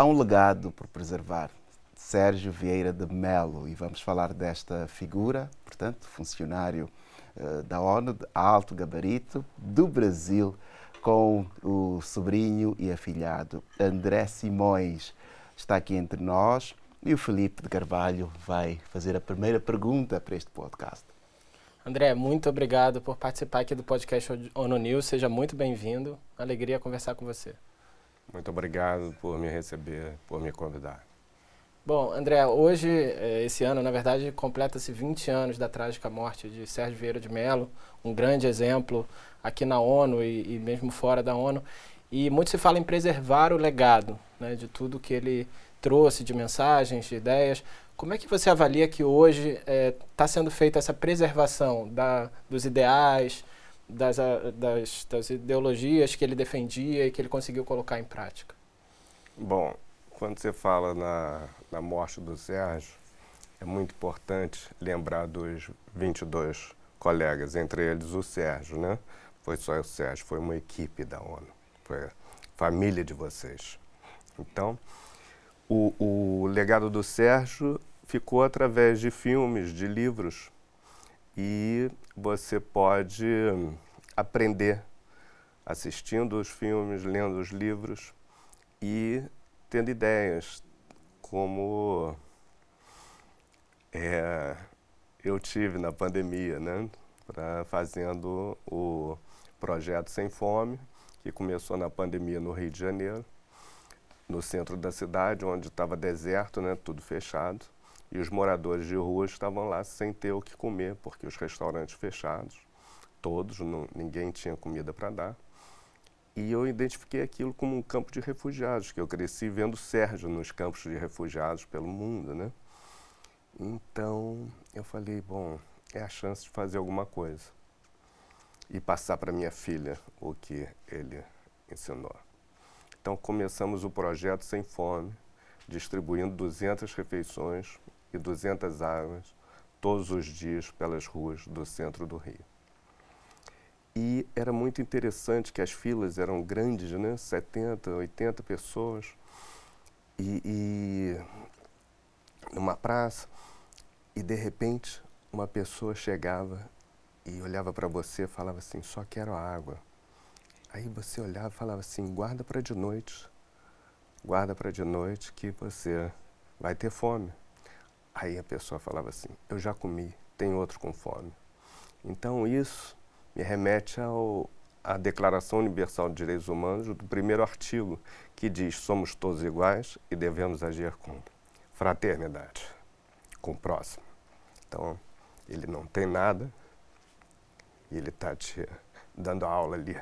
Há um legado por preservar. Sérgio Vieira de Melo, e vamos falar desta figura, portanto, funcionário uh, da ONU de alto gabarito do Brasil, com o sobrinho e afilhado André Simões. Está aqui entre nós e o Felipe de Carvalho vai fazer a primeira pergunta para este podcast. André, muito obrigado por participar aqui do podcast ONU News. Seja muito bem-vindo. Alegria conversar com você. Muito obrigado por me receber, por me convidar. Bom, André, hoje, eh, esse ano, na verdade, completa-se 20 anos da trágica morte de Sérgio Vieira de Mello, um grande exemplo aqui na ONU e, e mesmo fora da ONU. E muito se fala em preservar o legado né, de tudo que ele trouxe de mensagens, de ideias. Como é que você avalia que hoje está é, tá sendo feita essa preservação da, dos ideais, das, das, das, ideologias que ele defendia e que ele conseguiu colocar em prática? Bom, quando você fala na, na morte do Sérgio, é muito importante lembrar dos 22 colegas, entre eles o Sérgio, né? Foi só o Sérgio, foi uma equipe da ONU, foi a família de vocês. Então, o, o legado do Sérgio ficou através de filmes, de livros. E você pode aprender assistindo os filmes, lendo os livros e tendo ideias, como é, eu tive na pandemia, né? Pra, fazendo o projeto Sem Fome, que começou na pandemia no Rio de Janeiro, no centro da cidade, onde estava deserto, né? Tudo fechado e os moradores de rua estavam lá sem ter o que comer, porque os restaurantes fechados, todos, não, ninguém tinha comida para dar. E eu identifiquei aquilo como um campo de refugiados, que eu cresci vendo Sérgio nos campos de refugiados pelo mundo, né? Então, eu falei, bom, é a chance de fazer alguma coisa e passar para minha filha o que ele ensinou. Então, começamos o projeto Sem Fome, distribuindo 200 refeições e 200 águas todos os dias pelas ruas do centro do Rio. E era muito interessante que as filas eram grandes, né? 70, 80 pessoas. E, e numa praça, e de repente uma pessoa chegava e olhava para você e falava assim: só quero água. Aí você olhava e falava assim: guarda para de noite, guarda para de noite que você vai ter fome. Aí a pessoa falava assim: Eu já comi, tem outro com fome. Então isso me remete ao, à Declaração Universal de Direitos Humanos, do primeiro artigo, que diz: Somos todos iguais e devemos agir com fraternidade, com o próximo. Então, ele não tem nada e ele está te dando aula ali,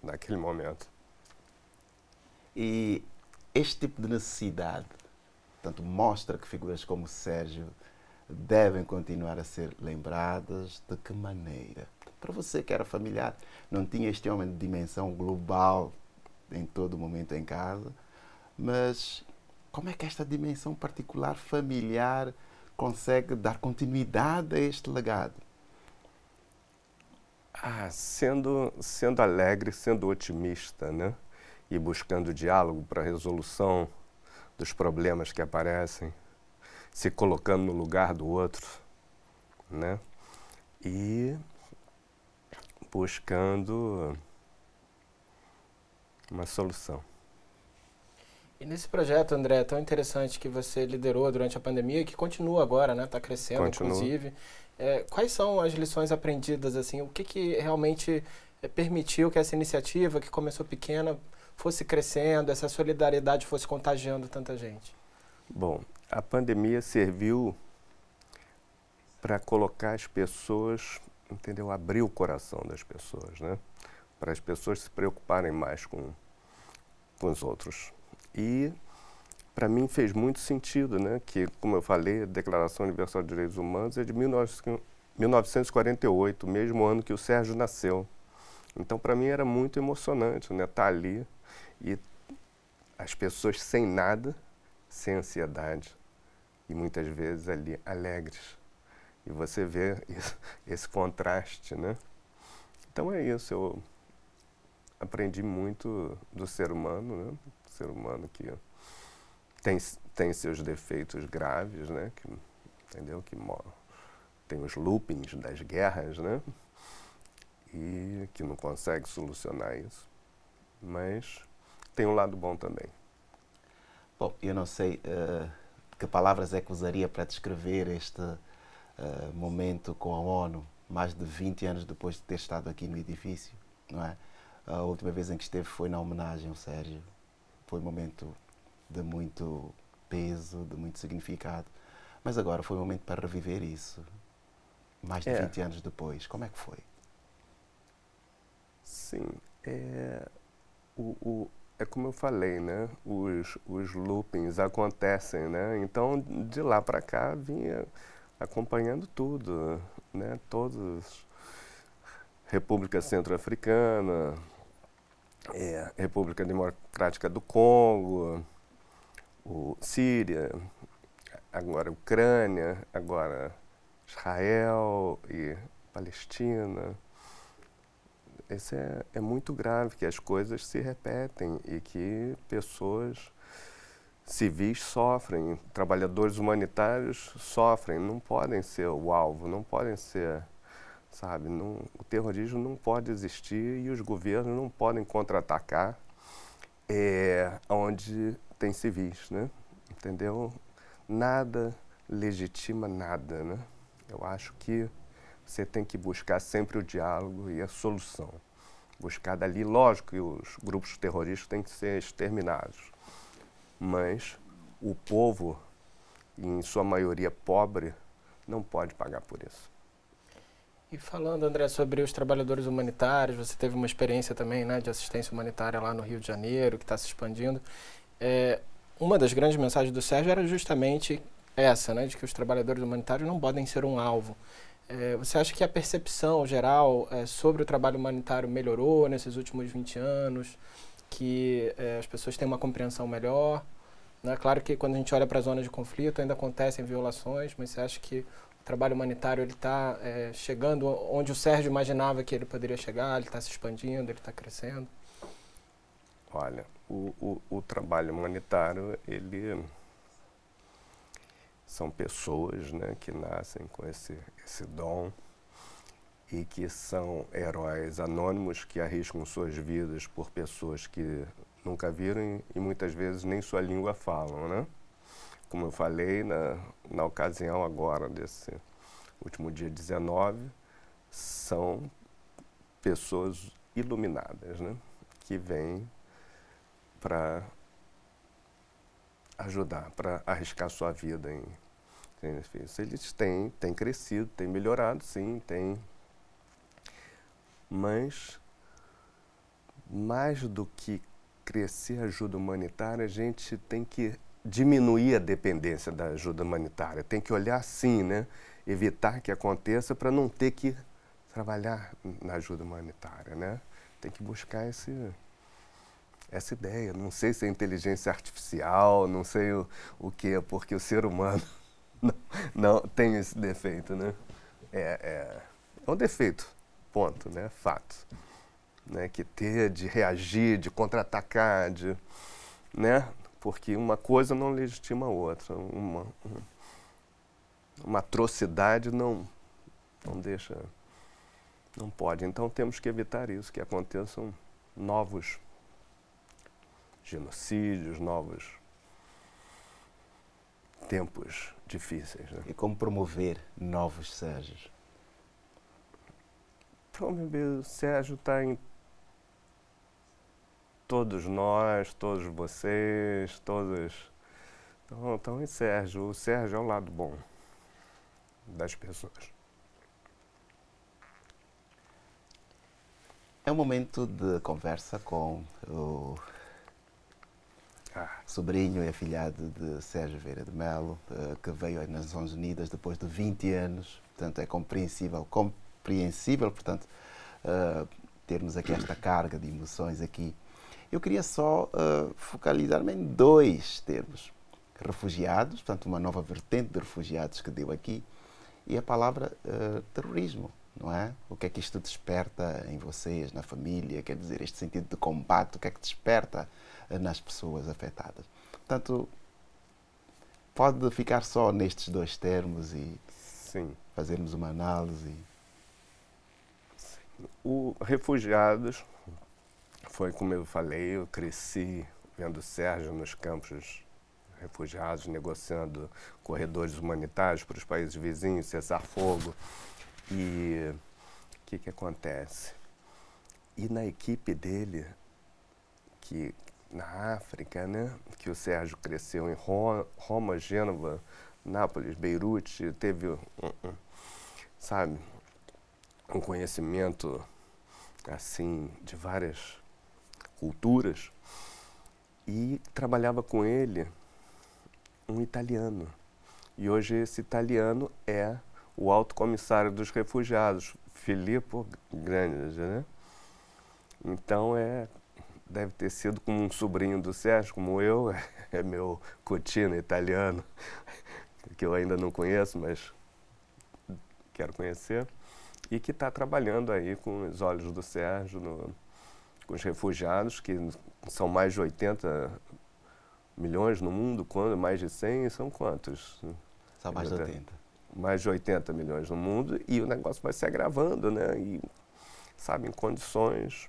naquele momento. E este tipo de necessidade Portanto, mostra que figuras como Sérgio devem continuar a ser lembradas. De que maneira? Para você que era familiar, não tinha este homem de dimensão global em todo momento em casa, mas como é que esta dimensão particular familiar consegue dar continuidade a este legado? Ah, sendo, sendo alegre, sendo otimista, né? E buscando diálogo para resolução dos problemas que aparecem, se colocando no lugar do outro, né? E buscando uma solução. E nesse projeto, André, tão interessante que você liderou durante a pandemia que continua agora, né? Está crescendo, continua. inclusive. É, quais são as lições aprendidas, assim? O que, que realmente é, permitiu que essa iniciativa, que começou pequena, fosse crescendo, essa solidariedade fosse contagiando tanta gente? Bom, a pandemia serviu para colocar as pessoas, entendeu? Abrir o coração das pessoas, né? Para as pessoas se preocuparem mais com, com os outros. E para mim fez muito sentido, né? Que, como eu falei, a Declaração Universal de Direitos Humanos é de 1948, mesmo ano que o Sérgio nasceu. Então, para mim era muito emocionante, né? Estar tá ali e as pessoas sem nada, sem ansiedade e muitas vezes ali alegres. E você vê isso, esse contraste, né? Então é isso, eu aprendi muito do ser humano, né? ser humano que tem, tem seus defeitos graves, né? Que, entendeu? Que tem os loopings das guerras, né? E que não consegue solucionar isso. Mas tem um lado bom também. Bom, eu não sei uh, que palavras é que usaria para descrever este uh, momento com a ONU, mais de 20 anos depois de ter estado aqui no edifício, não é? A última vez em que esteve foi na homenagem ao Sérgio. Foi um momento de muito peso, de muito significado. Mas agora foi um momento para reviver isso. Mais de é. 20 anos depois. Como é que foi? Sim. É, o, o, é como eu falei, né? Os, os loopings acontecem, né? Então, de lá para cá, vinha acompanhando tudo, né? Todos República Centro-Africana, é, República Democrática do Congo, o Síria, agora Ucrânia, agora Israel e Palestina esse é, é muito grave, que as coisas se repetem e que pessoas civis sofrem, trabalhadores humanitários sofrem, não podem ser o alvo, não podem ser, sabe, não, o terrorismo não pode existir e os governos não podem contra-atacar é, onde tem civis, né? Entendeu? Nada legitima nada, né? Eu acho que você tem que buscar sempre o diálogo e a solução. Buscar dali, lógico que os grupos terroristas têm que ser exterminados, mas o povo, em sua maioria pobre, não pode pagar por isso. E falando, André, sobre os trabalhadores humanitários, você teve uma experiência também né, de assistência humanitária lá no Rio de Janeiro, que está se expandindo. É, uma das grandes mensagens do Sérgio era justamente essa, né, de que os trabalhadores humanitários não podem ser um alvo. É, você acha que a percepção geral é, sobre o trabalho humanitário melhorou nesses últimos 20 anos? Que é, as pessoas têm uma compreensão melhor? Né? Claro que quando a gente olha para a zona de conflito ainda acontecem violações, mas você acha que o trabalho humanitário ele está é, chegando onde o Sérgio imaginava que ele poderia chegar? Ele está se expandindo? Ele está crescendo? Olha, o, o, o trabalho humanitário ele são pessoas né, que nascem com esse, esse dom e que são heróis anônimos que arriscam suas vidas por pessoas que nunca viram e muitas vezes nem sua língua falam, né? Como eu falei na, na ocasião agora desse último dia 19, são pessoas iluminadas, né? Que vêm para ajudar, para arriscar sua vida em, em Eles têm, têm crescido, têm melhorado, sim, tem. Mas mais do que crescer a ajuda humanitária, a gente tem que diminuir a dependência da ajuda humanitária. Tem que olhar sim, né? Evitar que aconteça para não ter que trabalhar na ajuda humanitária, né? Tem que buscar esse essa ideia. Não sei se é inteligência artificial, não sei o, o que porque o ser humano não, não tem esse defeito, né? É, é, é um defeito, ponto, né? Fato. Né? Que ter de reagir, de contra-atacar, de, né? Porque uma coisa não legitima a outra. Uma, uma atrocidade não, não deixa, não pode. Então temos que evitar isso, que aconteçam novos genocídios, novos tempos difíceis. Né? E como promover novos Sérgios? Promover o Sérgio está em todos nós, todos vocês, todos. Então, então em Sérgio. O Sérgio é o lado bom das pessoas. É um momento de conversa com o sobrinho e afilhado de Sérgio Vieira de Mello, uh, que veio às Nações Unidas depois de 20 anos. Portanto, é compreensível, compreensível, portanto, uh, termos aqui esta carga de emoções aqui. Eu queria só uh, focalizar-me em dois termos. Refugiados, portanto, uma nova vertente de refugiados que deu aqui, e a palavra terrorismo não é? O que é que isto desperta em vocês, na família? Quer dizer, este sentido de combate, o que é que desperta nas pessoas afetadas. Portanto, pode ficar só nestes dois termos e Sim. fazermos uma análise. O refugiados foi como eu falei, eu cresci vendo o Sérgio nos campos refugiados, negociando corredores humanitários para os países vizinhos, cessar fogo. E o que, que acontece? E na equipe dele, que na África, né, que o Sérgio cresceu em Roma, Gênova, Nápoles, Beirute, teve sabe, um conhecimento assim de várias culturas e trabalhava com ele um italiano. E hoje esse italiano é o alto comissário dos refugiados, Filippo Grande, né? Então é deve ter sido como um sobrinho do Sérgio, como eu, é meu cotino italiano, que eu ainda não conheço, mas quero conhecer, e que está trabalhando aí com os olhos do Sérgio, no, com os refugiados, que são mais de 80 milhões no mundo, quando mais de 100 são quantos? São mais de 80. Mais de 80 milhões no mundo e o negócio vai se agravando, né? E, sabe, em condições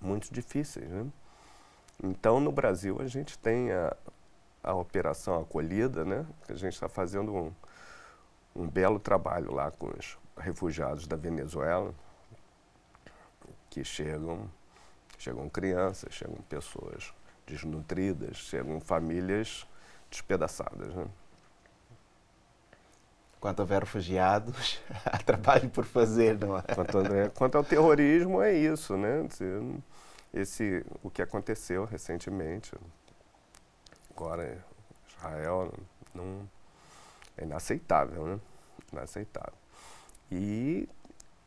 muito difíceis, né? Então, no Brasil, a gente tem a, a Operação Acolhida, né? A gente está fazendo um, um belo trabalho lá com os refugiados da Venezuela, que chegam, chegam crianças, chegam pessoas desnutridas, chegam famílias despedaçadas. Né? Quanto houver refugiados, há trabalho por fazer, não é? Quanto, quanto ao terrorismo, é isso, né? Esse, o que aconteceu recentemente, agora Israel, não, é inaceitável, né? Inaceitável. E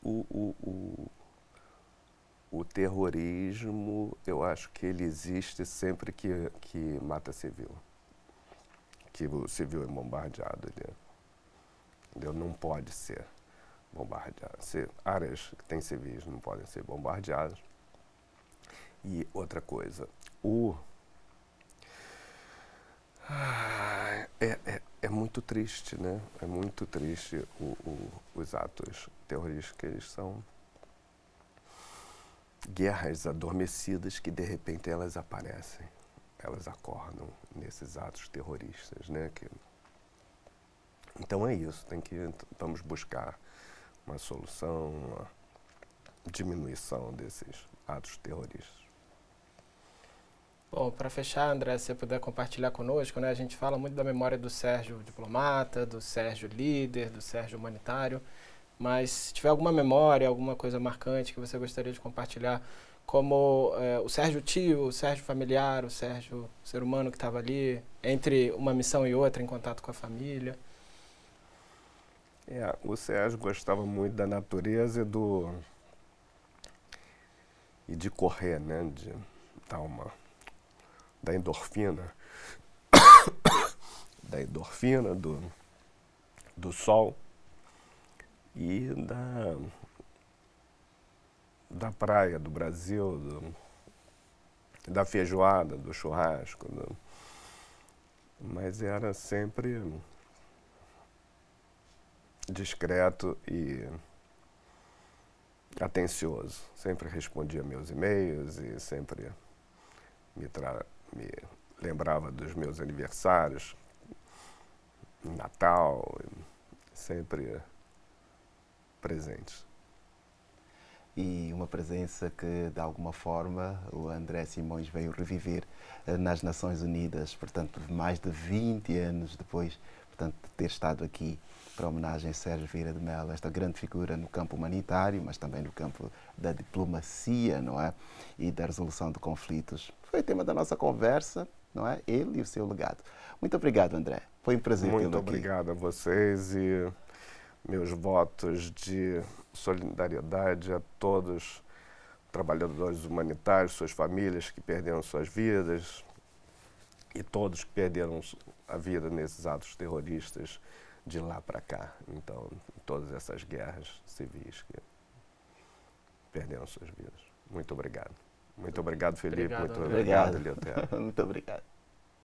o, o, o o terrorismo, eu acho que ele existe sempre que, que mata civil. Que o civil é bombardeado. Ele, ele não pode ser bombardeado. Se, áreas que têm civis não podem ser bombardeadas. E outra coisa, o. É, é, é muito triste, né? É muito triste o, o, os atos terroristas que eles são guerras adormecidas que de repente elas aparecem, elas acordam nesses atos terroristas, né? Que... Então é isso, tem que vamos buscar uma solução, uma diminuição desses atos terroristas. Bom, para fechar, André, se você puder compartilhar conosco, né? A gente fala muito da memória do Sérgio diplomata, do Sérgio líder, do Sérgio humanitário. Mas se tiver alguma memória, alguma coisa marcante que você gostaria de compartilhar, como é, o Sérgio tio, o Sérgio familiar, o Sérgio ser humano que estava ali, entre uma missão e outra, em contato com a família. É, o Sérgio gostava muito da natureza e do e de correr, né, de dar uma da endorfina, da endorfina do do sol e da, da praia do Brasil, do, da feijoada, do churrasco. Do, mas era sempre discreto e atencioso. Sempre respondia meus e-mails e sempre me, me lembrava dos meus aniversários, Natal, sempre presentes. E uma presença que, de alguma forma, o André Simões veio reviver eh, nas Nações Unidas, portanto, mais de 20 anos depois ter estado aqui para homenagem a Sérgio Vieira de Mello, esta grande figura no campo humanitário, mas também no campo da diplomacia, não é? E da resolução de conflitos. Foi o tema da nossa conversa, não é? Ele e o seu legado. Muito obrigado, André. Foi um prazer tê-lo aqui. Muito obrigado a vocês e meus votos de solidariedade a todos trabalhadores humanitários, suas famílias que perderam suas vidas e todos que perderam a vida nesses atos terroristas de lá para cá. Então, todas essas guerras civis que perderam suas vidas. Muito obrigado. Muito obrigado, Felipe. Obrigado, Muito obrigado, obrigado Muito obrigado.